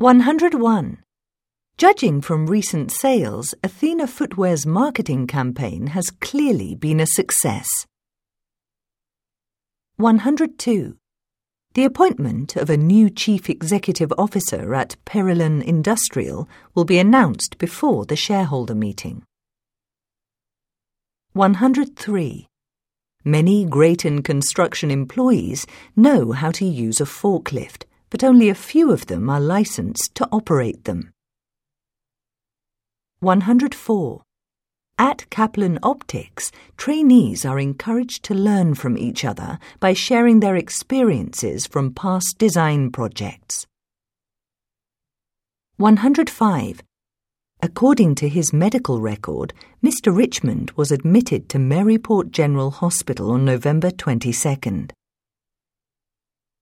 101. Judging from recent sales, Athena Footwear's marketing campaign has clearly been a success. 102. The appointment of a new chief executive officer at Perilon Industrial will be announced before the shareholder meeting. 103. Many Grayton construction employees know how to use a forklift, but only a few of them are licensed to operate them. 104. At Kaplan Optics, trainees are encouraged to learn from each other by sharing their experiences from past design projects. 105. According to his medical record, Mr. Richmond was admitted to Maryport General Hospital on November 22nd.